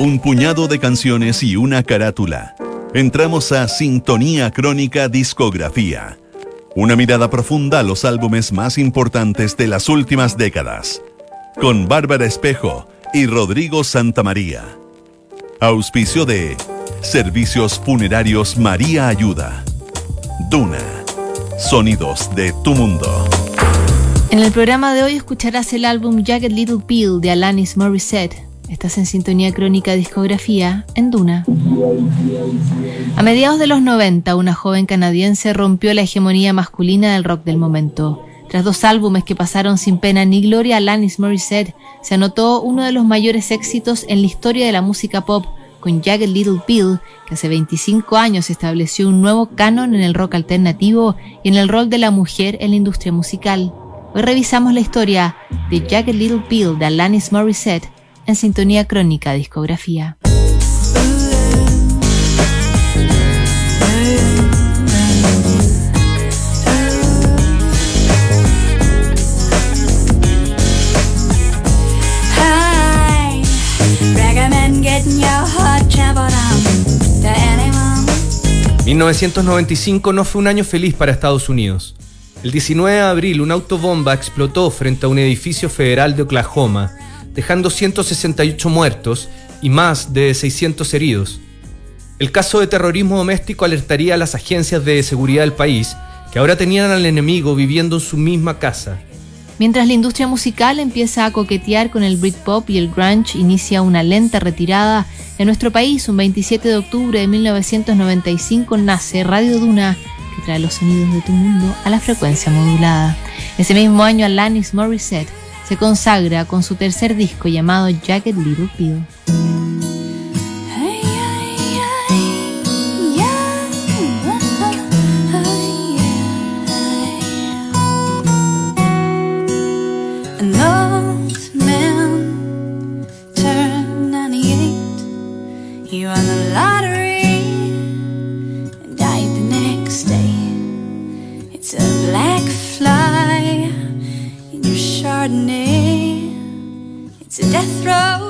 un puñado de canciones y una carátula. Entramos a Sintonía Crónica Discografía. Una mirada profunda a los álbumes más importantes de las últimas décadas. Con Bárbara Espejo y Rodrigo Santamaría. Auspicio de Servicios Funerarios María Ayuda. Duna. Sonidos de tu mundo. En el programa de hoy escucharás el álbum Jagged Little Pill de Alanis Morissette Estás en sintonía crónica discografía en Duna. A mediados de los 90, una joven canadiense rompió la hegemonía masculina del rock del momento. Tras dos álbumes que pasaron sin pena ni gloria, Alanis Morissette se anotó uno de los mayores éxitos en la historia de la música pop con Jagged Little Pill, que hace 25 años estableció un nuevo canon en el rock alternativo y en el rol de la mujer en la industria musical. Hoy revisamos la historia de Jagged Little Pill de Alanis Morissette en sintonía crónica discografía. ...1995 no fue un año feliz para Estados Unidos. El 19 de abril una autobomba explotó frente a un edificio federal de Oklahoma dejando 168 muertos y más de 600 heridos. El caso de terrorismo doméstico alertaría a las agencias de seguridad del país, que ahora tenían al enemigo viviendo en su misma casa. Mientras la industria musical empieza a coquetear con el Britpop y el grunge inicia una lenta retirada, en nuestro país, un 27 de octubre de 1995, nace Radio Duna, que trae los sonidos de tu mundo a la frecuencia modulada. Ese mismo año, Alanis Morissette se consagra con su tercer disco llamado Jagged Little Pill. It's a death row.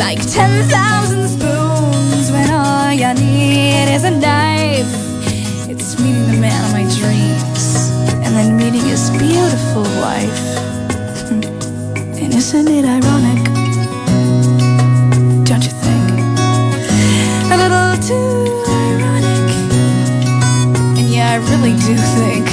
like 10,000 spoons when all you need is a knife. It's meeting the man of my dreams and then meeting his beautiful wife. Hmm. And isn't it ironic? Don't you think? A little too ironic. And yeah, I really do think.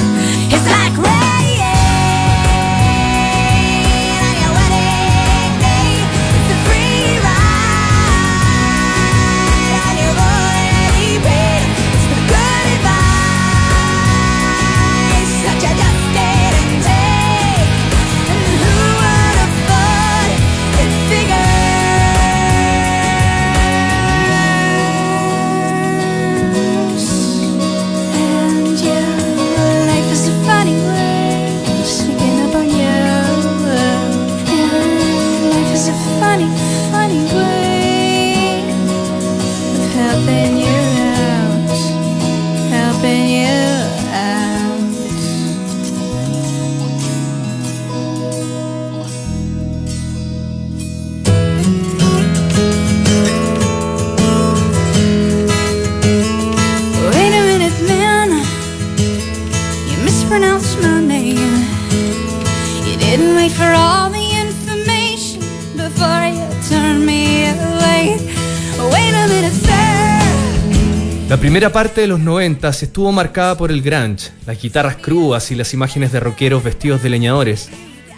La primera parte de los 90 estuvo marcada por el grunge, las guitarras crudas y las imágenes de rockeros vestidos de leñadores.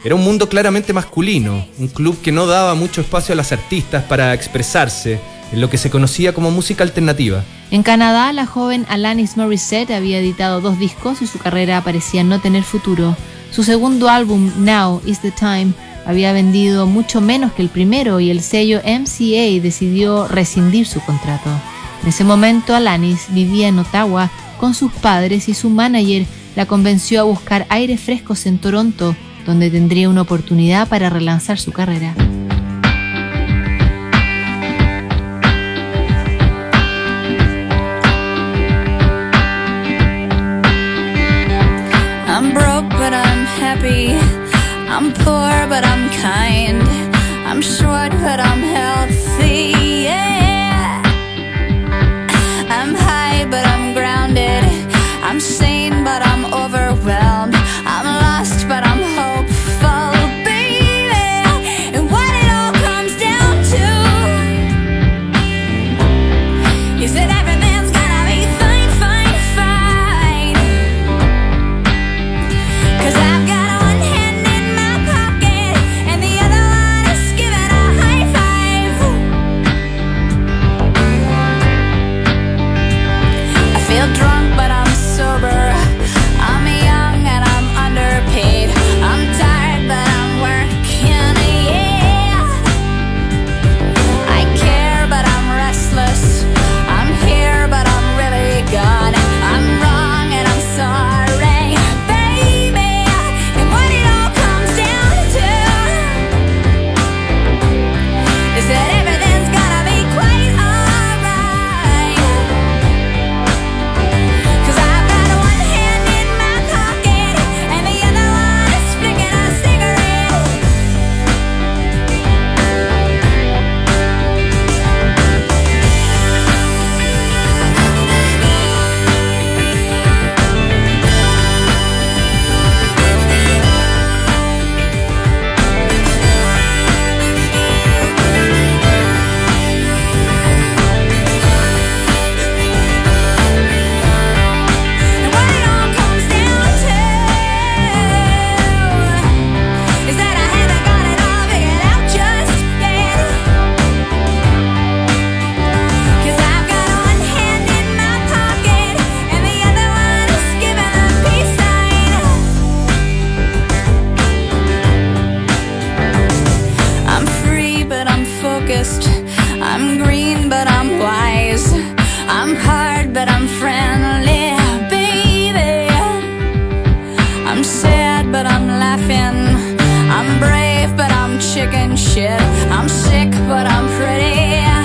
Era un mundo claramente masculino, un club que no daba mucho espacio a las artistas para expresarse en lo que se conocía como música alternativa. En Canadá, la joven Alanis Morissette había editado dos discos y su carrera parecía no tener futuro. Su segundo álbum, Now is the Time, había vendido mucho menos que el primero y el sello MCA decidió rescindir su contrato. En ese momento, Alanis vivía en Ottawa con sus padres y su manager la convenció a buscar aires frescos en Toronto, donde tendría una oportunidad para relanzar su carrera. I'm broke, but I'm happy. I'm poor, but I'm kind. I'm short, but I'm healthy. I'm sad, but I'm laughing. I'm brave, but I'm chicken shit. I'm sick, but I'm pretty.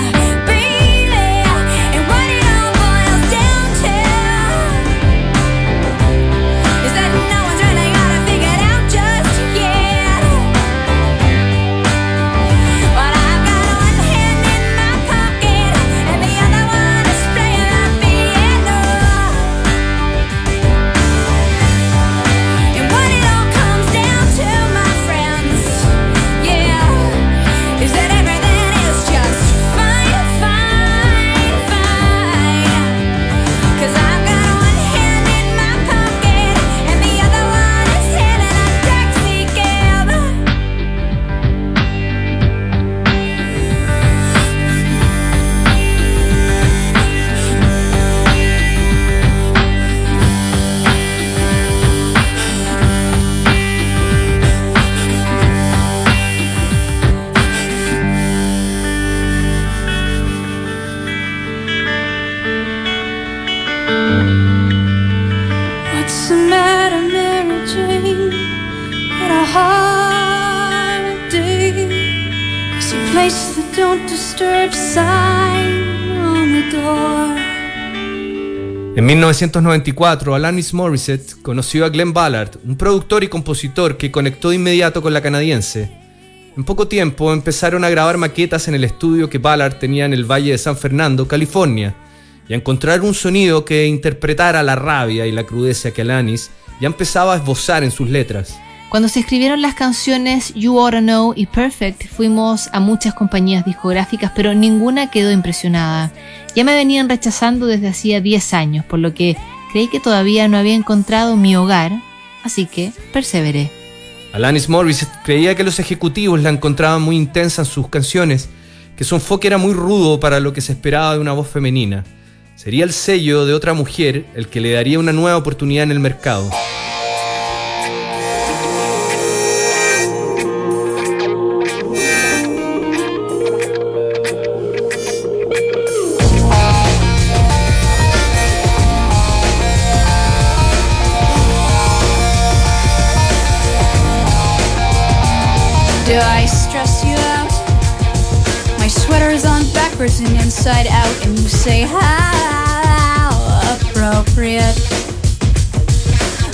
1994, Alanis Morissette conoció a Glenn Ballard, un productor y compositor que conectó de inmediato con la canadiense. En poco tiempo empezaron a grabar maquetas en el estudio que Ballard tenía en el Valle de San Fernando, California, y a encontrar un sonido que interpretara la rabia y la crudeza que Alanis ya empezaba a esbozar en sus letras. Cuando se escribieron las canciones You Oughta Know y Perfect, fuimos a muchas compañías discográficas, pero ninguna quedó impresionada. Ya me venían rechazando desde hacía 10 años, por lo que creí que todavía no había encontrado mi hogar, así que perseveré. Alanis Morris creía que los ejecutivos la encontraban muy intensa en sus canciones, que su enfoque era muy rudo para lo que se esperaba de una voz femenina. Sería el sello de otra mujer el que le daría una nueva oportunidad en el mercado. Do I stress you out? My sweater's on backwards and inside out, and you say, How appropriate.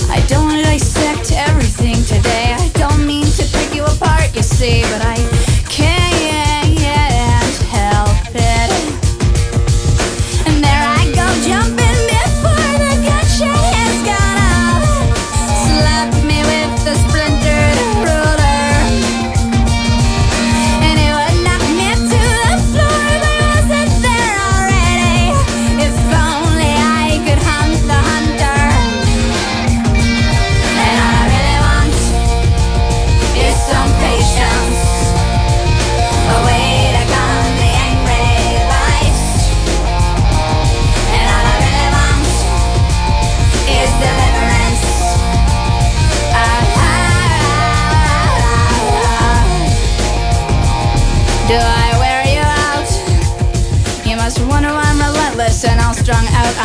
I don't dissect everything today. I don't mean to pick you apart, you see, but I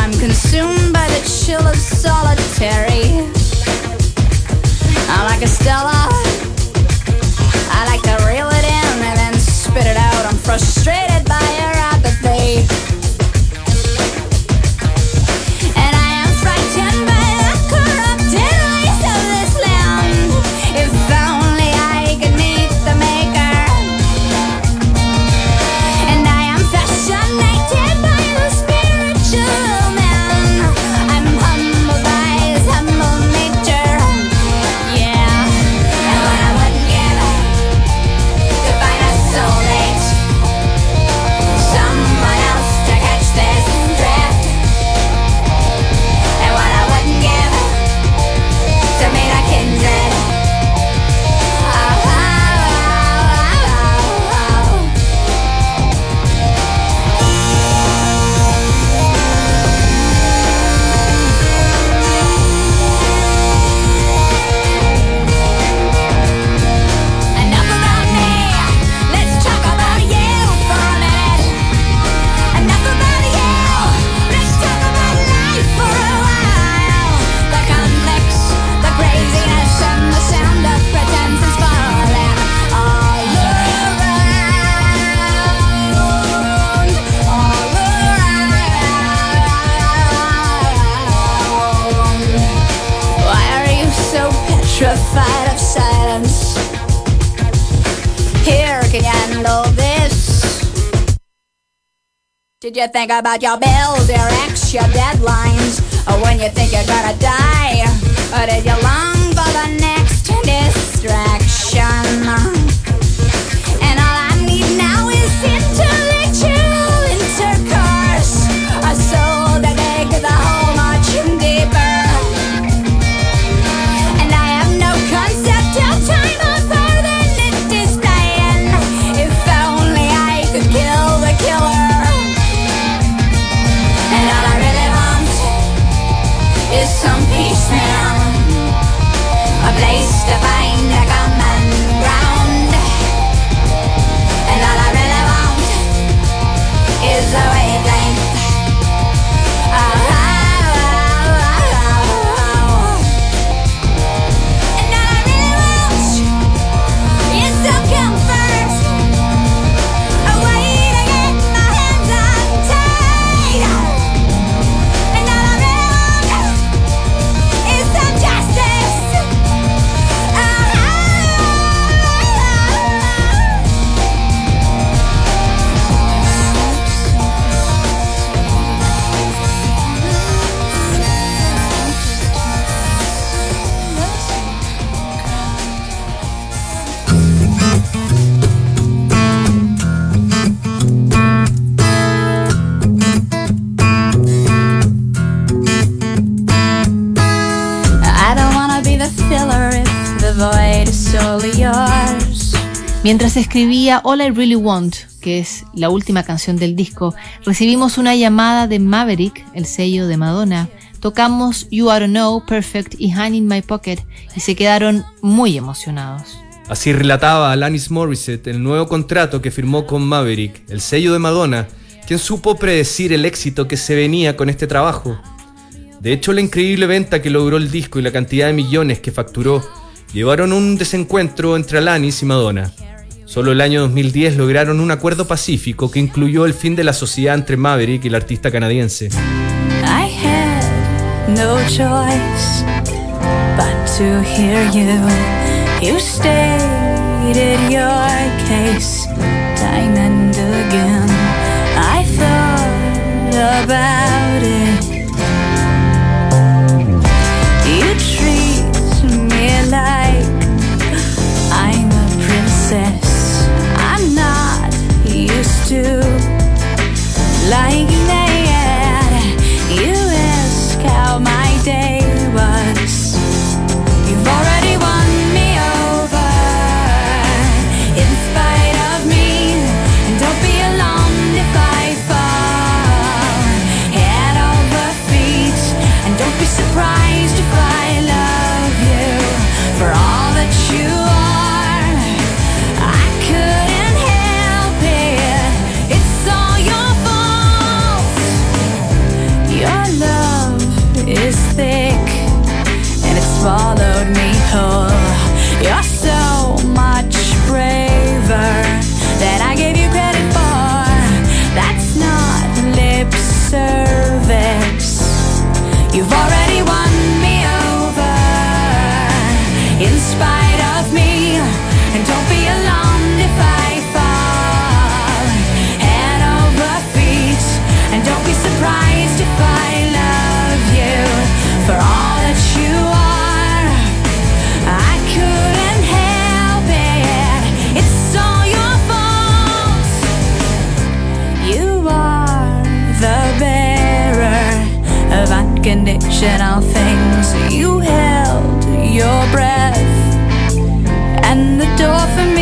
I'm consumed by the chill of solitary. I'm like a Stella. Did you think about your bills, your ex, your deadlines? Or when you think you're gonna die? Or did you long for the next distraction? Mientras escribía All I Really Want, que es la última canción del disco, recibimos una llamada de Maverick, el sello de Madonna. Tocamos You Are Know, Perfect y Hand in My Pocket y se quedaron muy emocionados. Así relataba Alanis Morissette el nuevo contrato que firmó con Maverick, el sello de Madonna, quien supo predecir el éxito que se venía con este trabajo. De hecho, la increíble venta que logró el disco y la cantidad de millones que facturó llevaron un desencuentro entre Alanis y Madonna. Solo el año 2010 lograron un acuerdo pacífico que incluyó el fin de la sociedad entre Maverick y el artista canadiense. I had no choice but to hear you. You stated your case time and again. I thought about it. do. Like you unconditional things. You for all that you are I couldn't help but It's all your fault You are the bearer of all the shit I'm thinking you held your breath and the door for me.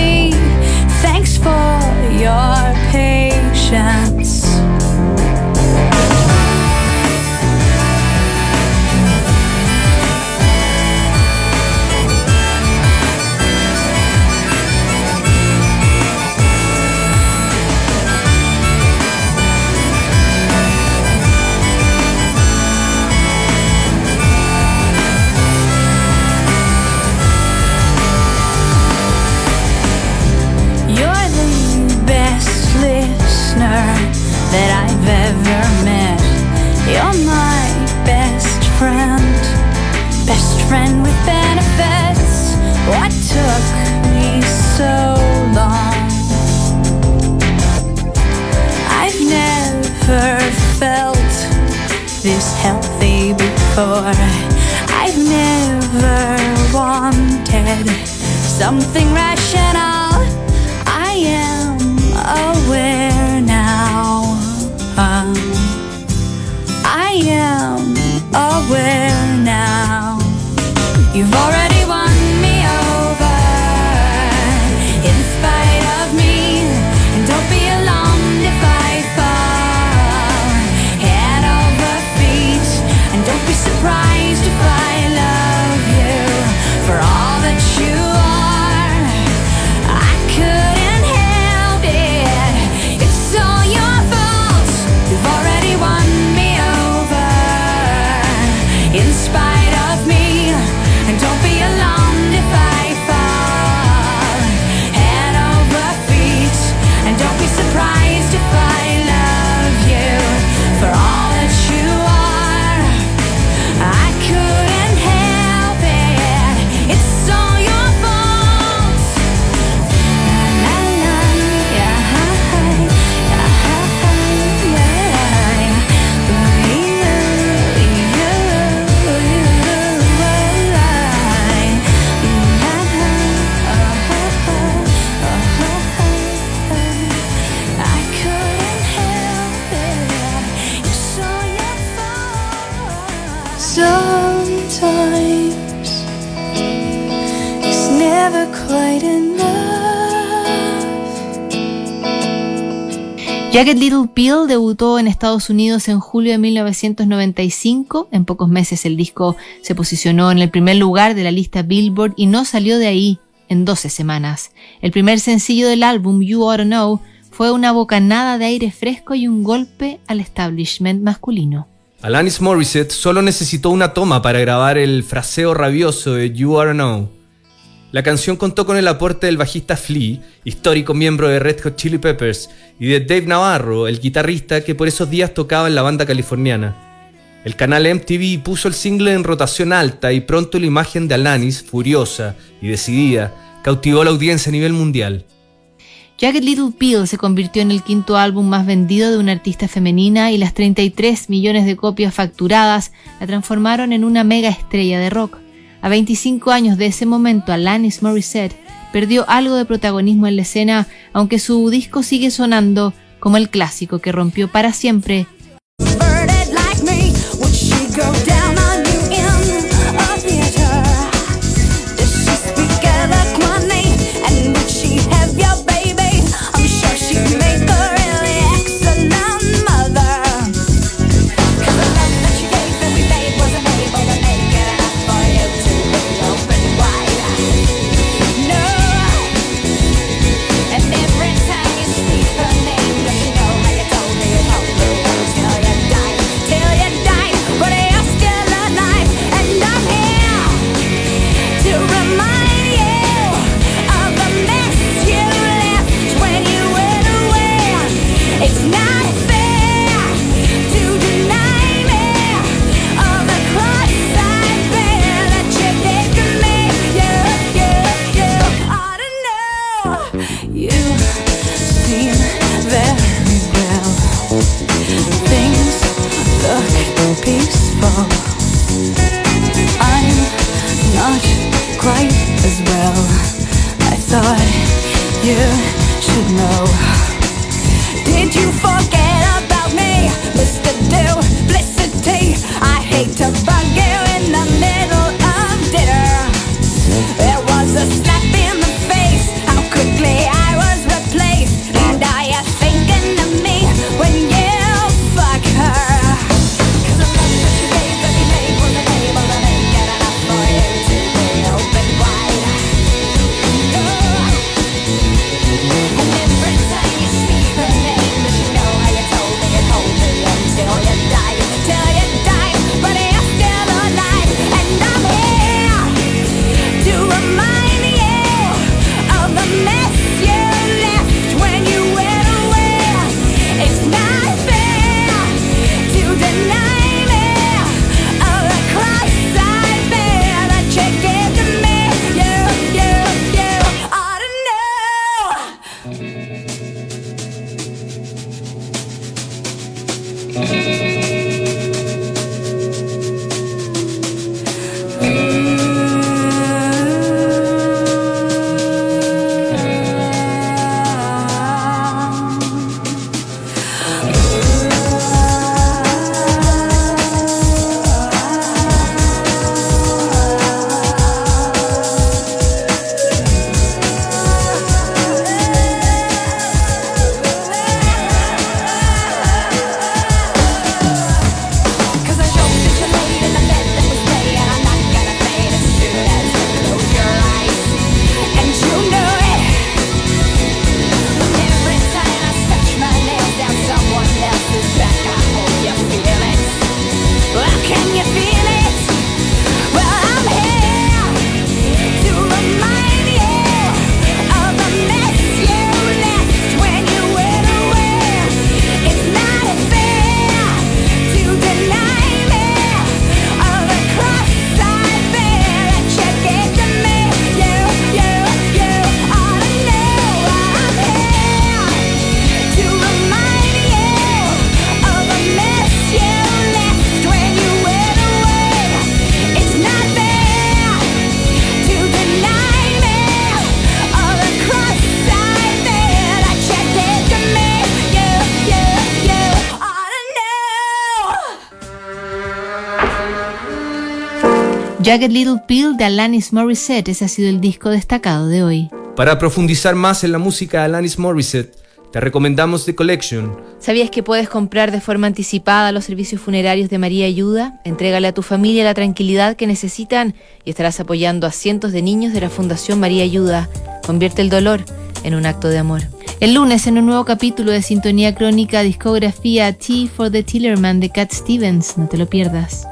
Jagged Little Pill debutó en Estados Unidos en julio de 1995. En pocos meses el disco se posicionó en el primer lugar de la lista Billboard y no salió de ahí en 12 semanas. El primer sencillo del álbum, You Ought to Know, fue una bocanada de aire fresco y un golpe al establishment masculino. Alanis Morissette solo necesitó una toma para grabar el fraseo rabioso de You to Know. La canción contó con el aporte del bajista Flea, histórico miembro de Red Hot Chili Peppers, y de Dave Navarro, el guitarrista que por esos días tocaba en la banda californiana. El canal MTV puso el single en rotación alta y pronto la imagen de Alanis, furiosa y decidida, cautivó a la audiencia a nivel mundial. Jagged Little Pill se convirtió en el quinto álbum más vendido de una artista femenina y las 33 millones de copias facturadas la transformaron en una mega estrella de rock. A 25 años de ese momento, Alanis Morissette perdió algo de protagonismo en la escena, aunque su disco sigue sonando como el clásico que rompió para siempre I'm not quite as well. I thought you should know. Jagged Little Pill de Alanis Morissette, ese ha sido el disco destacado de hoy. Para profundizar más en la música de Alanis Morissette, Te recomendamos The Collection. ¿Sabías que puedes comprar de forma anticipada los servicios funerarios de María Ayuda? Entrégale a tu familia la tranquilidad que necesitan y estarás apoyando a cientos de niños de la Fundación María Ayuda. Convierte el dolor en un acto de amor. El lunes, en un nuevo capítulo de Sintonía Crónica Discografía T for the Tillerman de Cat Stevens. No te lo pierdas.